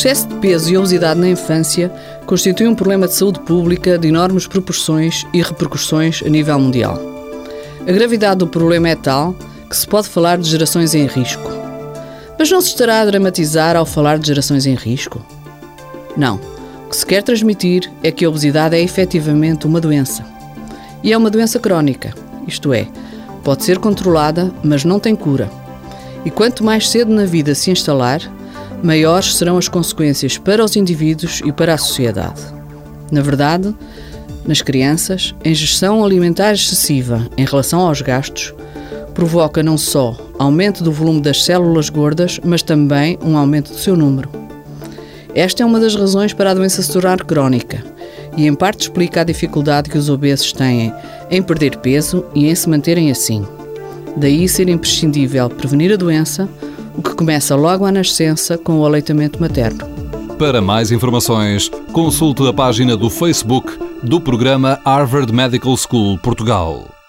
excesso de peso e obesidade na infância constitui um problema de saúde pública de enormes proporções e repercussões a nível mundial. A gravidade do problema é tal que se pode falar de gerações em risco. Mas não se estará a dramatizar ao falar de gerações em risco? Não. O que se quer transmitir é que a obesidade é efetivamente uma doença. E é uma doença crónica, isto é, pode ser controlada, mas não tem cura. E quanto mais cedo na vida se instalar, maiores serão as consequências para os indivíduos e para a sociedade. Na verdade, nas crianças, a ingestão alimentar excessiva em relação aos gastos provoca não só aumento do volume das células gordas, mas também um aumento do seu número. Esta é uma das razões para a doença se tornar crónica e, em parte, explica a dificuldade que os obesos têm em perder peso e em se manterem assim. Daí ser imprescindível prevenir a doença, começa logo à nascença com o aleitamento materno. Para mais informações, consulte a página do Facebook do programa Harvard Medical School Portugal.